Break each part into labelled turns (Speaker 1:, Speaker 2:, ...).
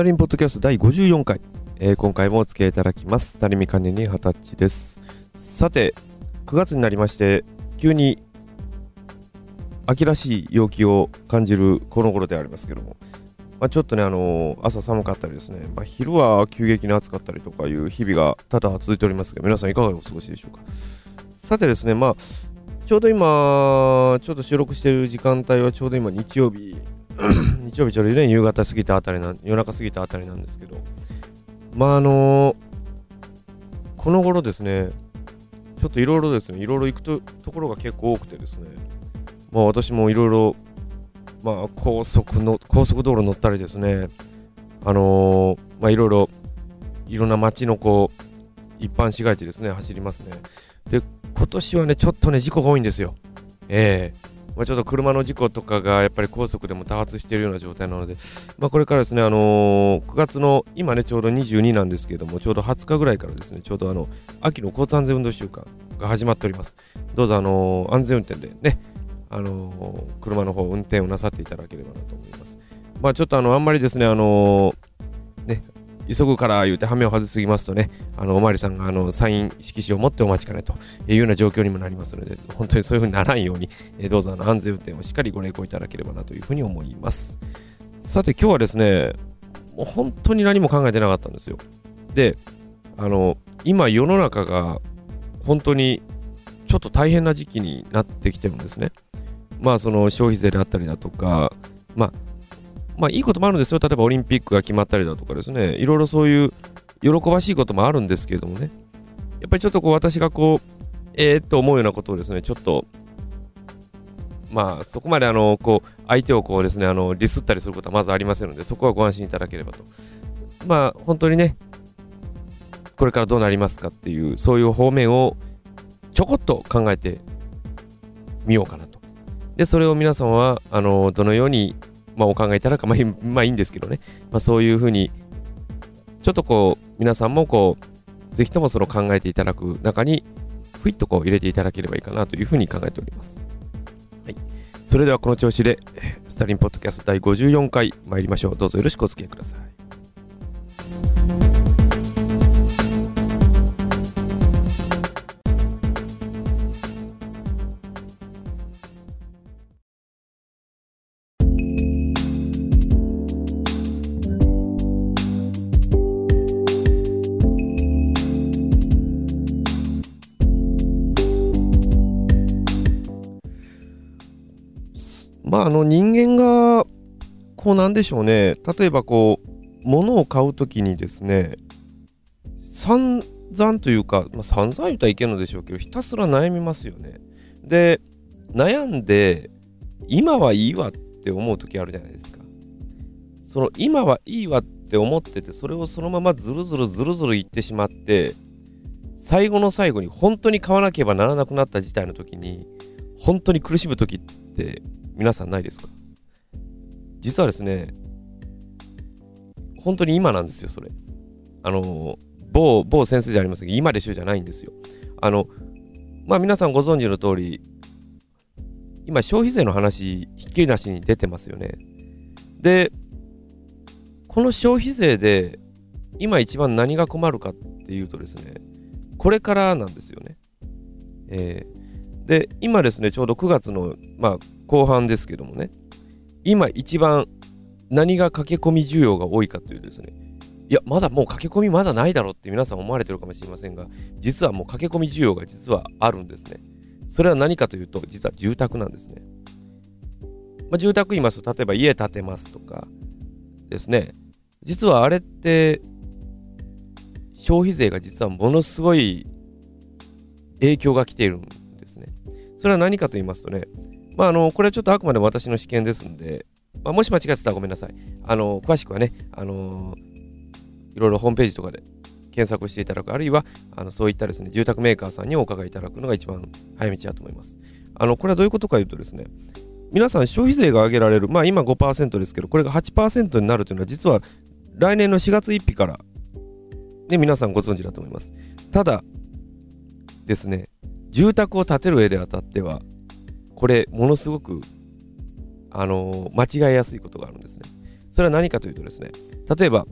Speaker 1: タリンポッドキャスト第54回、えー今回もお付き合いいただきます。タリミ管理人二十歳です。さて、9月になりまして、急に秋らしい陽気を感じるこの頃でありますけども、まあ、ちょっとね、あのー朝寒かったりですね、まあ、昼は急激に暑かったりとかいう日々が多々続いておりますが、皆さんいかがお過ごしでしょうか。さてですね、まあ、ちょうど今、ちょっと収録している時間帯はちょうど今日曜日、日曜日ちょうどね、夕方過ぎたあたりな、夜中過ぎたあたりなんですけど、まああのこの頃ですね、ちょっといろいろですね、いろいろ行くとところが結構多くてですね、まあ私もいろいろ、まあ高速の、高速道路乗ったりですね、あのーまあいろいろ、いろんな街のこう、一般市街地ですね、走りますね。で、今年はね、ちょっとね、事故が多いんですよ。ええ。まあ、ちょっと車の事故とかがやっぱり高速でも多発しているような状態なので、まあ、これからですね、あのー9月の今ね、ちょうど22なんですけれども、ちょうど20日ぐらいからですね、ちょうどあの秋の交通安全運動週間が始まっております。どうぞ、あのー安全運転でね、あのー車の方、運転をなさっていただければなと思います。まあ、ちょっとあのあんまりですね、あのーね、急ぐから言うて、羽目を外すぎますとね、あのおまわりさんがあのサイン色紙を持ってお待ちかねというような状況にもなりますので、本当にそういうふうにならんように、えーどうぞあの安全運転をしっかりご励行いただければなというふうに思います。さて、今日はですね、もう本当に何も考えてなかったんですよ。で、あの、今世の中が本当にちょっと大変な時期になってきてるんですね。まあ、その消費税であったりだとか、まあ、まあ、いいこともあるんですよ。例えばオリンピックが決まったりだとかですね、いろいろそういう喜ばしいこともあるんですけれどもね、やっぱりちょっとこう私がこう、えー、っと思うようなことをですね、ちょっと、まあ、そこまであの、こう、相手をこうですね、あの、ディスったりすることはまずありませんので、そこはご安心いただければと。まあ、本当にね、これからどうなりますかっていう、そういう方面をちょこっと考えてみようかなと。で、それを皆さんは、あの、どのように、まあ、お考えいただくか、まあいい、まあいいんですけどね、まあ、そういうふうに、ちょっとこう、皆さんもこう、ぜひともその考えていただく中に、ふいっとこう入れていただければいいかなというふうに考えております。はい。それではこの調子で、スタリンポッドキャスト第54回参りましょう。どうぞよろしくお付き合いください。こうなんでしょうね、例えばこう、物を買うときにですね、散々というか、まあ、散々言ったらいけんのでしょうけど、ひたすら悩みますよね。で、悩んで、今はいいわって思うときあるじゃないですか。その今はいいわって思ってて、それをそのままずるずるずるずる言ってしまって、最後の最後に本当に買わなければならなくなった事態の時に、本当に苦しむ時って皆さんないですか？実はですね、本当に今なんですよ、それ。あの、某、某先生じゃありませんけど、今でしょじゃないんですよ。あの、まあ皆さんご存知の通り、今消費税の話、ひっきりなしに出てますよね。で、この消費税で、今一番何が困るかっていうとですね、これからなんですよね。えーで、今ですね、ちょうど9月の、まあ、後半ですけどもね、今一番何が駆け込み需要が多いかというですね、いや、まだもう駆け込みまだないだろうって皆さん思われてるかもしれませんが、実はもう駆け込み需要が実はあるんですね。それは何かというと、実は住宅なんですね。まあ、住宅言いますと、例えば家建てますとかですね、実はあれって、消費税が実はものすごい影響が来ているんですね。それは何かと言いますとね、まあ、あのこれはちょっとあくまで私の試験ですんで、まあ、もし間違ってたらごめんなさい。あの詳しくはね、あのいろいろホームページとかで検索していただく、あるいはあのそういったですね、住宅メーカーさんにお伺いいただくのが一番早道だと思います。あのこれはどういうことかというとですね、皆さん消費税が上げられる、まあ今5%ですけど、これが8%になるというのは実は来年の4月1日から、ね、皆さんご存知だと思います。ただですね、住宅を建てる上であたっては、これ、ものすごく、あの間違いやすいことがあるんですね。それは何かというとですね、例えば、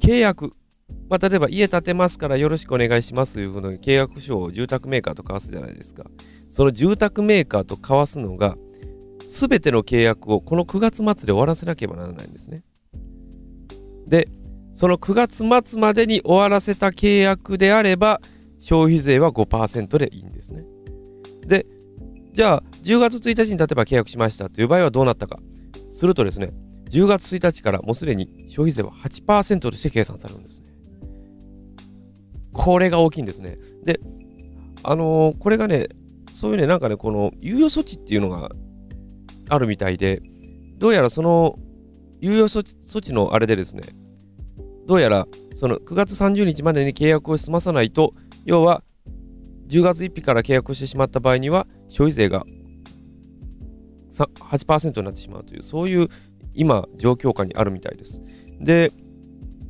Speaker 1: 契約。まあ、例えば、家建てますからよろしくお願いしますというふうな契約書を住宅メーカーと交わすじゃないですか。その住宅メーカーと交わすのが、すべての契約をこの9月末で終わらせなければならないんですね。で、その9月末までに終わらせた契約であれば、消費税は5%でいいんですね。で、じゃあ、10月1日に例えば契約しましたという場合はどうなったか。するとですね、10月1日からもうすでに消費税は8%として計算されるんですね。これが大きいんですね。で、あのー、これがね、そういうね、なんかね、この猶予措置っていうのがあるみたいで、どうやらその猶予措置措置のあれでですね、どうやらその9月30日までに契約を済まさないと、要は10月1日から契約してしまった場合には、消費税が8%になってしまうという、そういう今、状況下にあるみたいです。で、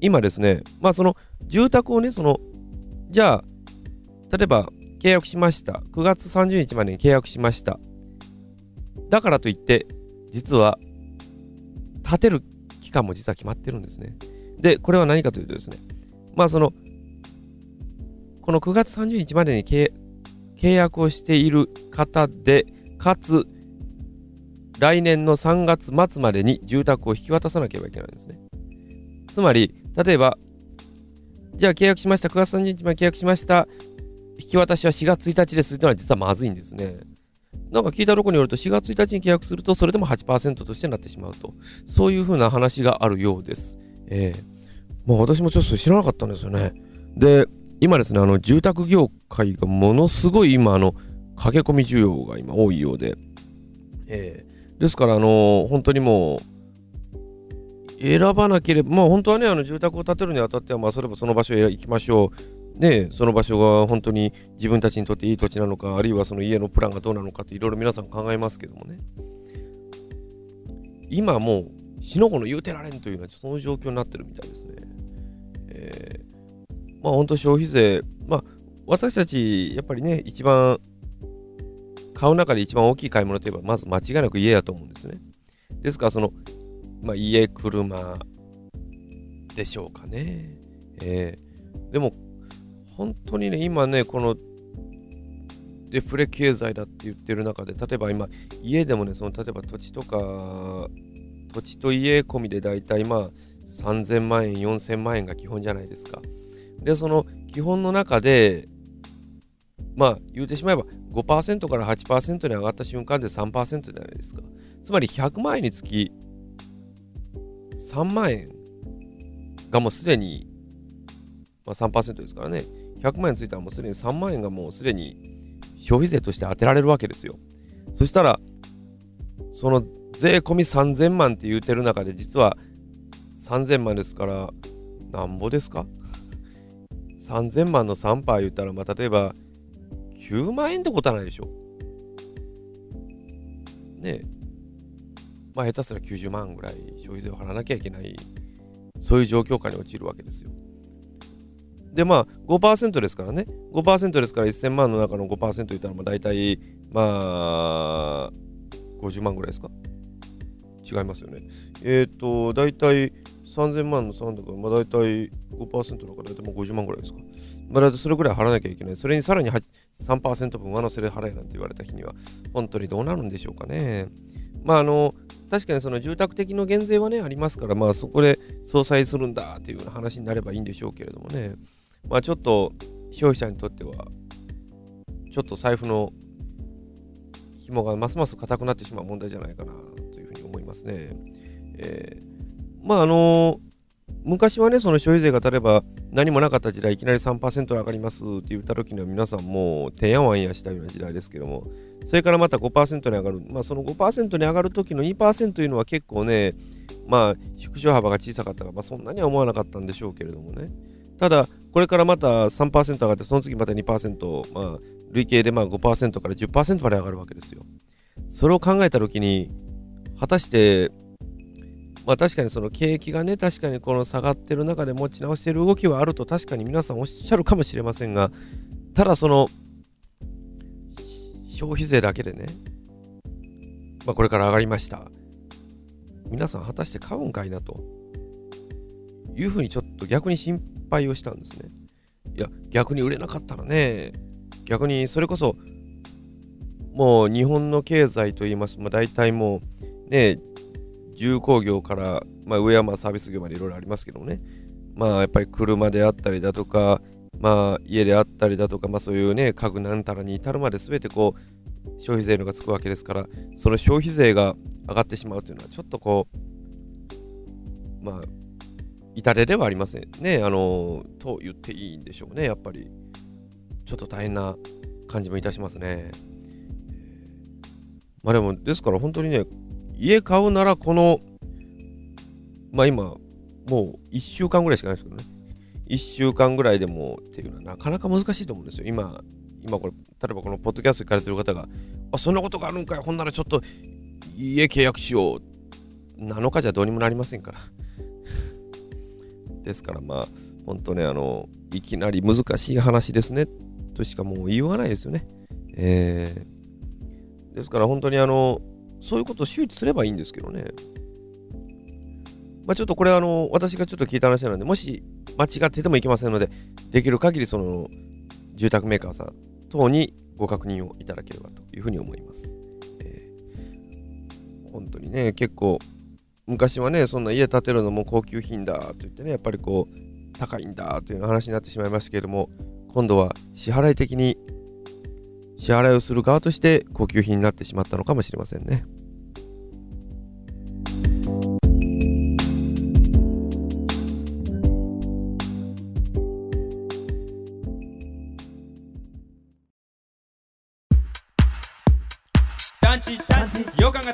Speaker 1: 今ですね、まあその住宅をね、その、じゃあ、例えば契約しました。9月30日までに契約しました。だからといって、実は、建てる期間も実は決まってるんですね。で、これは何かというとですね、まあその、この9月30日までに契約をしている方で、かつ、来年の3月末までに住宅を引き渡さなければいけないんですね。つまり、例えば、じゃあ契約しました、9月30日まで契約しました、引き渡しは4月1日ですというのは実はまずいんですね。なんか聞いたところによると4月1日に契約するとそれでも8%としてなってしまうと。そういうふうな話があるようです。えー、まあ私もちょっと知らなかったんですよね。で、今ですね、あの住宅業界がものすごい今、あの駆け込み需要が今多いようで、えー、ですから、あの本当にもう、選ばなければ、まあ本当はね、あの住宅を建てるにあたっては、まあそれもその場所へ行きましょう。ね、その場所が本当に自分たちにとっていい土地なのか、あるいはその家のプランがどうなのかっていろいろ皆さん考えますけどもね。今もう、死の子の言うてられんというのは、その状況になってるみたいですね。えー、まあ本当消費税、まあ私たち、やっぱりね、一番、買う中で一番大きい買い物といえば、まず間違いなく家だと思うんですね。ですから、その、まあ家、車でしょうかね。えー、でも、本当にね、今ね、このデフレ経済だって言ってる中で、例えば今、家でもね、その例えば土地とか、土地と家込みで大体まあ3000万円、4000万円が基本じゃないですか。で、その基本の中で、まあ言うてしまえば5%から8%に上がった瞬間で3%じゃないですか。つまり100万円につき3万円がもうすでに、まあ、3%ですからね。100万円ついたらもうすでに3万円がもうすでに消費税として当てられるわけですよ。そしたら、その税込み3000万って言うてる中で実は3000万ですから、なんぼですか？?3000 万の3%言ったら、まあ、例えば9万円ってことはないでしょ。ねえ。まあ下手すら90万ぐらい消費税を払わなきゃいけない、そういう状況下に陥るわけですよ。で、まあ5%ですからね。5%ですから1000万の中の5%言ったら、まあ大体、まあ、50万ぐらいですか違いますよね。えっ、ー、と、大体3000万の3とか、まあ大体5%の方大体もう50万ぐらいですか。まあ、それぐらい払わなきゃいけない。それにさらに3%分上乗せで払えなんて言われた日には、本当にどうなるんでしょうかね。まあ、あの、確かにその住宅的の減税はね、ありますから、まあそこで相殺するんだという話になればいいんでしょうけれどもね。まあちょっと消費者にとっては、ちょっと財布の紐がますます硬くなってしまう問題じゃないかなというふうに思いますね。えー、まああの昔はね、その消費税が例えば何もなかった時代、いきなり3%上がりますって言った時には皆さんもうてんやわんやしたような時代ですけども、それからまた5%に上がる、まあその5%に上がる時の2%というのは結構ね、まあ縮小幅が小さかったから、まあそんなには思わなかったんでしょうけれどもね。ただ、これからまた3%上がって、その次また2%、まあ、累計でまあ5%から10%まで上がるわけですよ。それを考えたときに、果たして、まあ確かにその景気がね、確かにこの下がってる中で持ち直してる動きはあると確かに皆さんおっしゃるかもしれませんが、ただその、消費税だけでね、まあこれから上がりました。皆さん果たして買うんかいなというふうにちょっと逆に心配をしたんですね。いや、逆に売れなかったらね、逆にそれこそ、もう日本の経済といいます、まあ、大体もうね、重工業から、まあ、上はまあサービス業までいろいろありますけどもね、まあやっぱり車であったりだとか、まあ家であったりだとか、まあそういうね、家具なんたらに至るまで全てこう、消費税のがつくわけですから、その消費税が上がってしまうというのは、ちょっとこう、まあ、痛手ではありませんね。あの、と言っていいんでしょうね、やっぱり。ちょっと大変な感じもいたしますね。まあでも、ですから本当にね、家買うならこの、まあ今、もう1週間ぐらいしかないですけどね。1週間ぐらいでもっていうのはなかなか難しいと思うんですよ。今、今これ、例えばこのポッドキャスト行かれてる方が、あ、そんなことがあるんかい、ほんならちょっと家契約しよう。なのかじゃどうにもなりませんから。ですからまあ、本当ね、あの、いきなり難しい話ですね、としかもう言わないですよね。えー、ですから本当にあの、そういうことを周知すればいいんですけどね。まあ、ちょっとこれあの、私がちょっと聞いた話なので、もし間違っててもいけませんので、できる限りその、住宅メーカーさん等にご確認をいただければというふうに思います。えー、本当にね、結構、昔はね、そんな家建てるのも高級品だと言ってね、やっぱりこう、高いんだという話になってしまいましたけれども、今度は支払い的に支払いをする側として高級品になってしまったのかもしれませんね。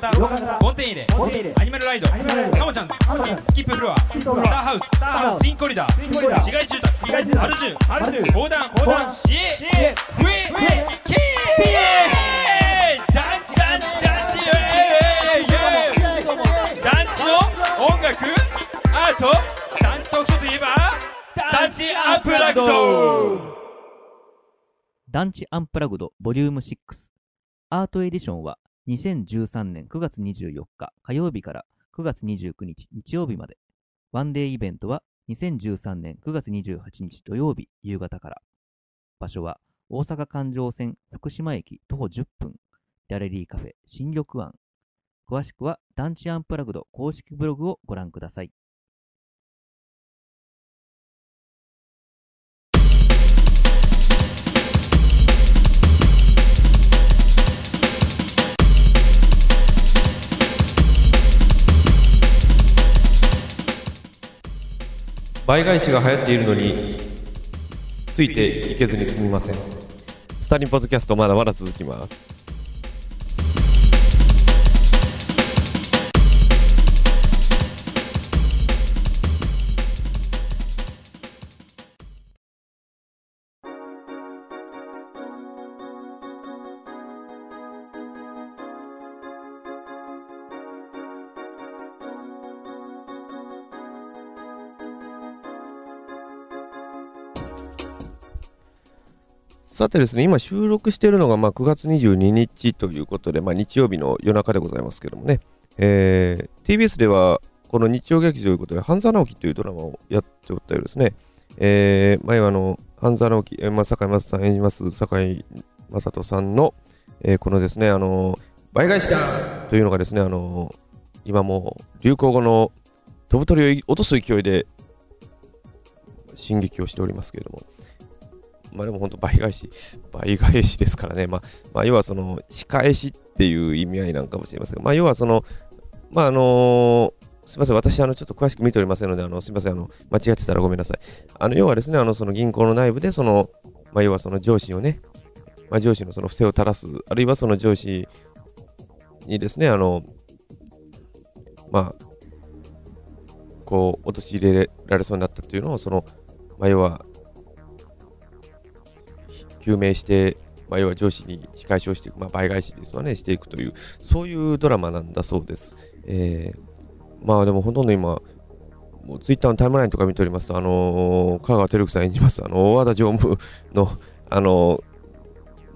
Speaker 2: 型ボンテン入れアニマルライドカモちゃんスキップフロアスターハウスツインコリダー市街住宅アルジュ横断横断市営フエキー団地団地団地団地の音楽アート団地特徴といえば団地アンプラグド
Speaker 3: 団地アンプラグドボリューム6アートエディションは2013年9月24日火曜日から9月29日日曜日まで。ワンデーイベントは2013年9月28日土曜日夕方から。場所は大阪環状線福島駅徒歩10分。ギャラリーカフェ新緑湾。詳しくは団地アンプラグド公式ブログをご覧ください。
Speaker 1: 倍返しが流行っているのについていけずにすみませんスタリンポッドキャストまだまだ続きます。さてですね、今収録しているのがまあ9月22日ということで、まあ、日曜日の夜中でございますけどもね、えー、TBS ではこの日曜劇場ということで、半沢直樹というドラマをやっておったようですね。えー、前はあの、半沢直樹、えーまあ、坂井正さん演じます坂井正人さんの、えー、このですね、あの倍返しだというのがですね、あの今もう流行語の飛ぶ鳥を落とす勢いで進撃をしておりますけれども、まあでも本当倍返し、倍返しですからね。まあ、まあ、要はその仕返しっていう意味合いなんかもしれませんが、まあ要はその、まああの、すみません、私、あの、ちょっと詳しく見ておりませんので、あの、すみません、あの、間違ってたらごめんなさい。あの、要はですね、あの、その銀行の内部で、その、まあ、要はその上司をね、まあ、上司のその不正を垂らす、あるいはその上司にですね、あの、まあ、こう、陥れられそうになったというのを、その、まあ、要は、究明して、まあ、要は上司に仕返しをしていく、まあ、倍返しですわね、していくという、そういうドラマなんだそうです。えー、まあでもほとんど今、もうツイッターのタイムラインとか見ておりますと、あのー、香川照之さん演じます、あの大和田常務の、あの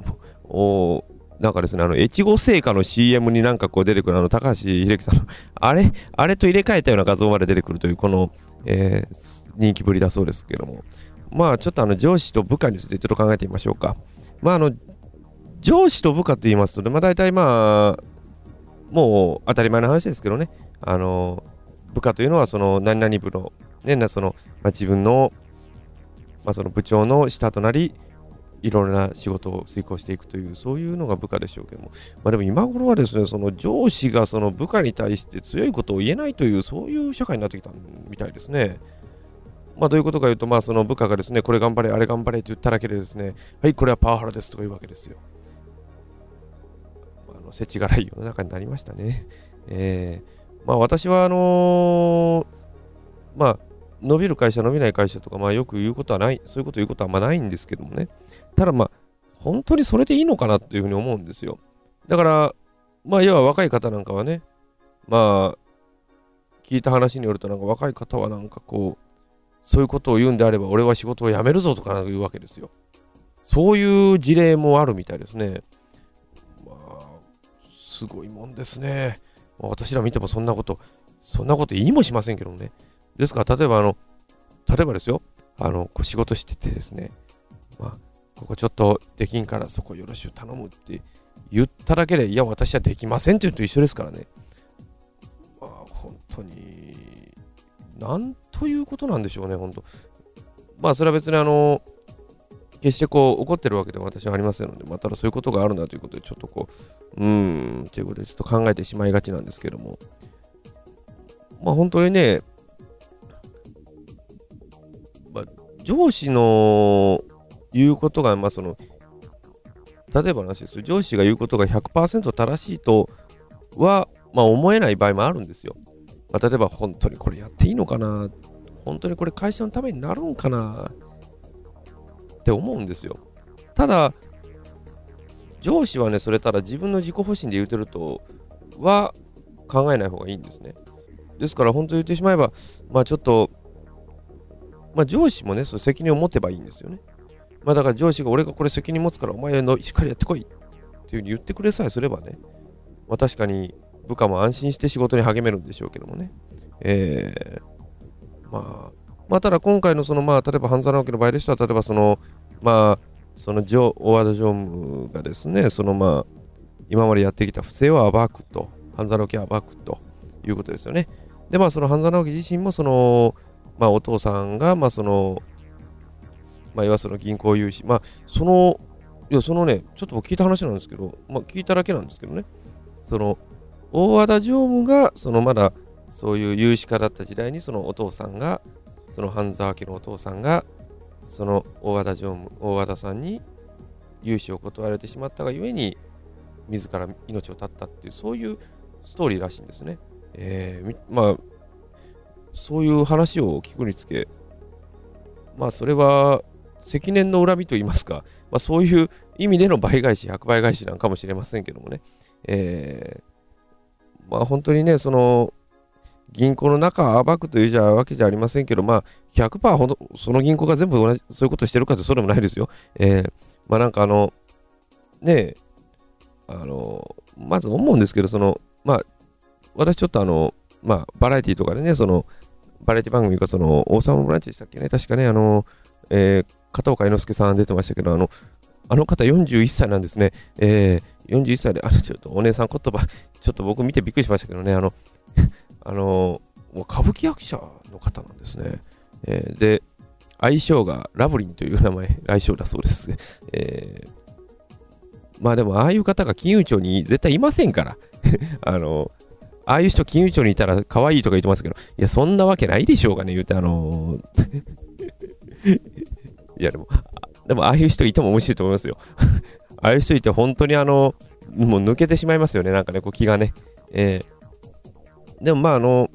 Speaker 1: ー、おなんかですね、あの、越後製菓の CM になんかこう出てくるあの、高橋秀樹さんの、あれ、あれと入れ替えたような画像まで出てくるという、この、えー人気ぶりだそうですけども。まあ、ちょっとあの、上司と部下についてちょっと考えてみましょうか。まあ、あの、上司と部下と言いますとね、まあ、大体まあ、もう当たり前の話ですけどね、あの、部下というのは、その、何々部の、ね、なその、まあ、自分の、まあ、その部長の下となり、いろいろな仕事を遂行していくという、そういうのが部下でしょうけども、まあ、でも今頃はですね、その上司がその部下に対して強いことを言えないという、そういう社会になってきたみたいですね。まあ、どういうことかというと、まあ、その部下がですね、これ頑張れ、あれ頑張れと言っただけでですね、はい、これはパワハラですとか言うわけですよ。あの、世知辛い世の中になりましたね。えー、まあ、私は、あのーまあ、伸びる会社、伸びない会社とか、まあ、よく言うことはない、そういうこと言うことはあんまないんですけどもね。ただ、まあ、本当にそれでいいのかなというふうに思うんですよ。だから、まあ、要は若い方なんかはね、まあ、聞いた話によると、なんか若い方はなんかこう、そういうことを言うんであれば、俺は仕事を辞めるぞとかなんか言うわけですよ。そういう事例もあるみたいですね。まあ、すごいもんですね。私ら見てもそんなこと、そんなこと言いもしませんけどね。ですから、例えば、あの、例えばですよ、あの、こう仕事しててですね、まあ、ここちょっとできんからそこよろしゅう頼むって言っただけで、いや、私はできませんって言うと一緒ですからね。まあ、本当に、なんということなんでしょうね、本当。まあ、それは別にあの、決してこう怒ってるわけでは私はありませんので、まあ、ただそういうことがあるんだということで、ちょっとこう、うーん、ということで、ちょっと考えてしまいがちなんですけども、まあ、本当にね、まあ、上司の言うことが、まあ、その、例えばの話です、上司が言うことが100%正しいとは、まあ、思えない場合もあるんですよ。まあ、例えば、本当にこれやっていいのかな？本当にこれ会社のためになるんかな？って思うんですよ。ただ、上司はね、それただ自分の自己保身で言うてるとは考えない方がいいんですね。ですから、本当に言ってしまえば、まあちょっと、まあ上司もね、そ責任を持てばいいんですよね。まあだから上司が俺がこれ責任持つからお前のしっかりやってこいっていうふうに言ってくれさえすればね、まあ確かに部下も安心して仕事に励めるんでしょうけどもね。えー、まあ、まあただ今回のそのまあ例えば半沢直樹の場合でしたら例えばそのまあそのジョ大和田常務がですねそのまあ今までやってきた不正を暴くと半沢直樹を暴くということですよね。でまあその半沢直樹自身もそのまあお父さんがまあそのまあいわゆるその銀行融資まあそのいやそのねちょっと聞いた話なんですけどまあ聞いただけなんですけどねその大和田常務がそのまだそういう融資家だった時代にそのお父さんがその半沢家のお父さんがその大和田常務大和田さんに融資を断られてしまったがゆえに自ら命を絶ったっていうそういうストーリーらしいんですね。えーまあそういう話を聞くにつけまあそれは積年の恨みといいますか、まあ、そういう意味での倍返し100倍返しなんかもしれませんけどもね、えーまあ本当にねその銀行の中を暴くというじゃわけじゃありませんけど、まあ、100%ほどその銀行が全部同じそういうことしてるかってそうでもないですよ。えー、まあなんかあの、ねえ、あの、まず思うんですけど、その、まあ、私ちょっとあの、まあ、バラエティとかでね、その、バラエティ番組がその、王様のブランチでしたっけね、確かね、あの、えー、片岡猪之助さん出てましたけど、あの、あの方41歳なんですね。えー、41歳で、あの、ちょっとお姉さん言葉、ちょっと僕見てびっくりしましたけどね、あの、あの歌舞伎役者の方なんですね。えー、で、愛称がラブリンという名前、愛称だそうです。えー、まあでも、ああいう方が金融庁に絶対いませんから。あのああいう人金融庁にいたら可愛いとか言ってますけど、いや、そんなわけないでしょうかね、言うて、あのー いや、でも、でも、ああいう人いても面白いと思いますよ。ああいう人いて、本当にあの、もう抜けてしまいますよね、なんかね、こう気がね。えー、でもまああの、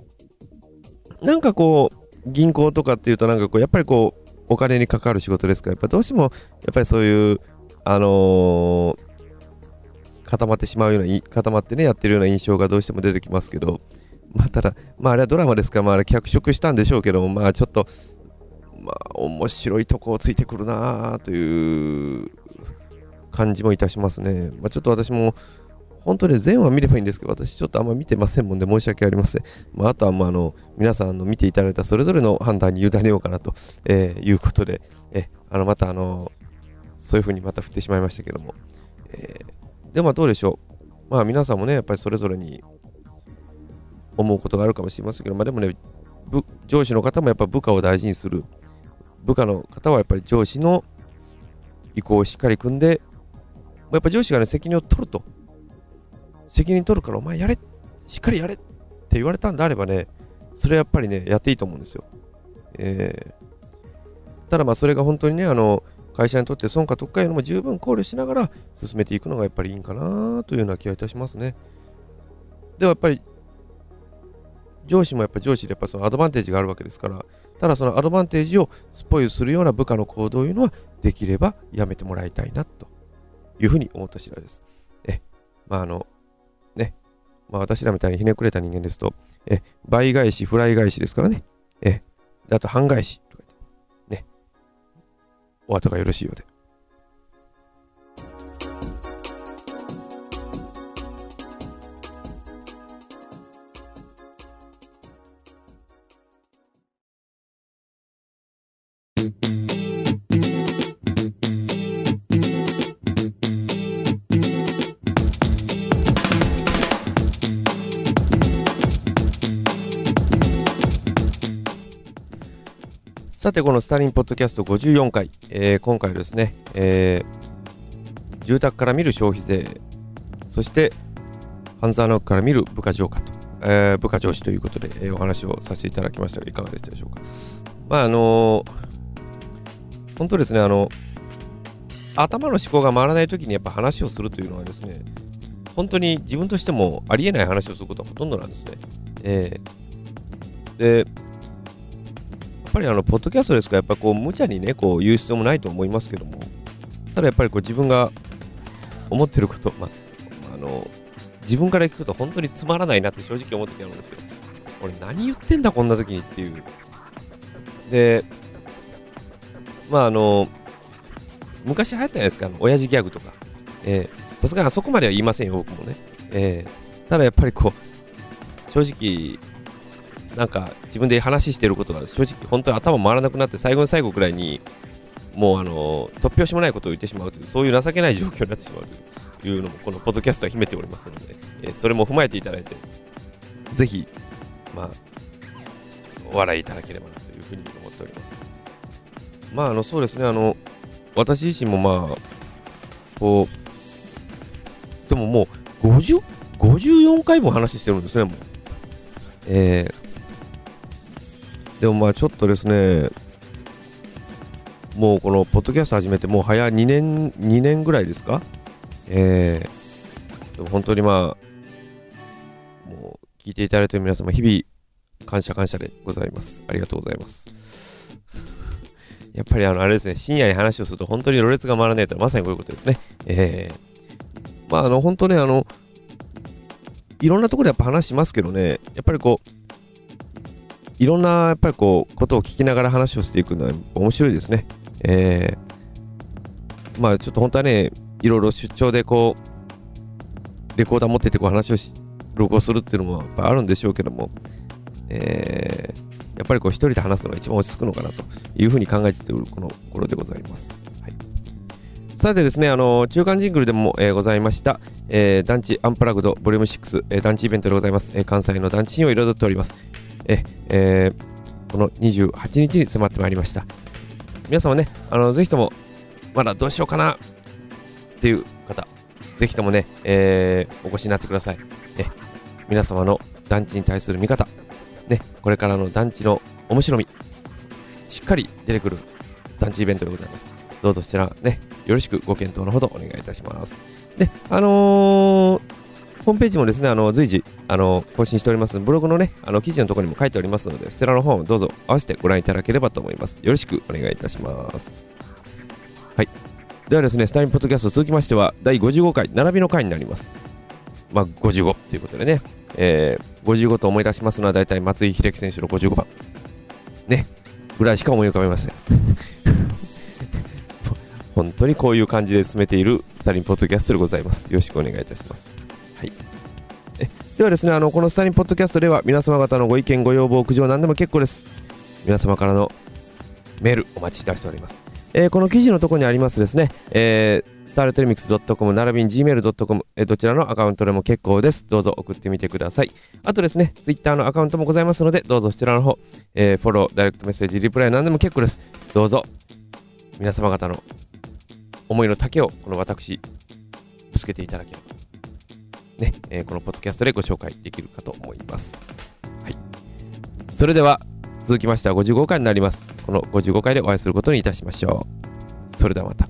Speaker 1: なんかこう、銀行とかっていうと、なんかこう、やっぱりこう、お金に関わる仕事ですか。ら、やっぱどうしても、やっぱりそういう、あのー固まってしまうような、固まってね、やってるような印象がどうしても出てきますけど、まあ、ただ、まあ、あれはドラマですから、まあ、あれ脚色したんでしょうけども、まあ、ちょっと、まあ、面白いとこをついてくるなという感じもいたしますね。まあ、ちょっと私も本当に全話見ればいいんですけど、私ちょっとあんま見てませんもんで申し訳ありません。まあ、あとはまああの皆さんの見ていただいたそれぞれの判断に委ねようかなと、えー、いうことで、えあのまたあのそういうふうにまた振ってしまいましたけども、えー、でもどうでしょう。まあ皆さんもね、やっぱりそれぞれに思うことがあるかもしれませんけど、まあでもね、上司の方もやっぱ部下を大事にする。部下の方はやっぱり上司の意向をしっかり組んで、やっぱ上司がね、責任を取ると。責任取るからお前やれしっかりやれって言われたんであればね、それはやっぱりね、やっていいと思うんですよ。えー、ただまあそれが本当にね、あの、会社にとって損か得かいうのも十分考慮しながら進めていくのがやっぱりいいんかなというような気がいたしますね。ではやっぱり上司もやっぱ上司でやっぱそのアドバンテージがあるわけですから、ただそのアドバンテージをスポイルするような部下の行動というのはできればやめてもらいたいなというふうに思った次第です。え、まああの、ね、まあ私らみたいにひねくれた人間ですと、え、倍返し、フライ返しですからね。え、であと半返しとか言って、ね、お後がよろしいようで。さて、このスターリンポッドキャスト54回、えー、今回ですね、えー、住宅から見る消費税、そして、半沢直樹から見る部下上下と、えー、部下上司ということで、えー、お話をさせていただきましたが、いかがでしたでしょうか。まあ、あのー、本当ですね、あの、頭の思考が回らないときにやっぱ話をするというのはですね、本当に自分としてもありえない話をすることはほとんどなんですね。えー、で、ぱりあの、ポッドキャストですから、やっぱこう、無茶にね、こう、言う必要もないと思いますけども、ただやっぱりこう、自分が思ってること、まあ、あの、自分から聞くと本当につまらないなって正直思う時あるんですよ。俺何言ってんだこんな時にっていう。で、まああの、昔流行ったじゃないですか、あの親父ギャグとか。さすがにあそこまでは言いませんよ、僕もね。えー、ただやっぱりこう、正直、なんか自分で話していることが正直本当に頭回らなくなって最後の最後くらいにもうあの突拍子もないことを言ってしまうというそういう情けない状況になってしまうというのもこのポッドキャストは秘めておりますので、えそれも踏まえていただいてぜひまあお笑いいただければなというふうに思っております。まああのそうですね。あの私自身もまあこうでももう50 54回も話してるんですねもう。えーでもまあちょっとですね、もうこのポッドキャスト始めてもう早2年、2年ぐらいですか？えー、でも本当にまあ、もう聞いていただいている皆様、日々感謝感謝でございます。ありがとうございます。やっぱりあの、あれですね、深夜に話をすると本当にろれつが回らないとまさにこういうことですね。えー、まああの、本当ね、あの、いろんなところでやっぱ話しますけどね、やっぱりこう、いろんなやっぱりこうことを聞きながら話をしていくのは面白いですね。えー、まあちょっと本当はね、いろいろ出張でこう、レコーダー持っててこう話をし、録音するっていうのもやっぱあるんでしょうけども、えー、やっぱりこう一人で話すのが一番落ち着くのかなというふうに考えているこの頃でございます。はい、さてですね、あの中間ジングルでも、えー、ございました、えー、団地アンプラグドボリューム6、えー、団地イベントでございます、えー、関西の団地を彩っております。え、えー、この28日に迫ってまいりました。皆様ね、あのぜひとも、まだどうしようかなっていう方、ぜひともね、えー、お越しになってください。え皆様の団地に対する見方、ね、これからの団地の面白み、しっかり出てくる団地イベントでございます。どうぞそちらね、よろしくご検討のほどお願いいたします。で、あのーホームページもですね、あの随時あの更新しております。ブログのね、あの記事のところにも書いておりますので、そちらの方をどうぞ合わせてご覧いただければと思います。よろしくお願いいたします。はい。ではですね、スタイルポッドキャスト続きましては、第55回、並びの回になります。まあ、55ということでね、えー、55と思い出しますのは、大体松井秀喜選手の55番。ね、ぐらいしか思い浮かべません。本当にこういう感じで進めているスタリンポッドキャストでございます。よろしくお願いいたします。ではですね、あの、このスタリンポッドキャストでは皆様方のご意見、ご要望、苦情何でも結構です。皆様からのメールお待ちいたしております。えーこの記事のところにありますですね、えー、スターレテレミックス .com 並びに gmail.com、えーどちらのアカウントでも結構です。どうぞ送ってみてください。あとですね、ツイッターのアカウントもございますので、どうぞそちらの方、えーフォロー、ダイレクトメッセージ、リプライ何でも結構です。どうぞ、皆様方の思いの丈を、この私、ぶつけていただければ、ね、えーこのポッドキャストでご紹介できるかと思います。はい。それでは、続きましては55回になります。この55回でお会いすることにいたしましょう。それではまた。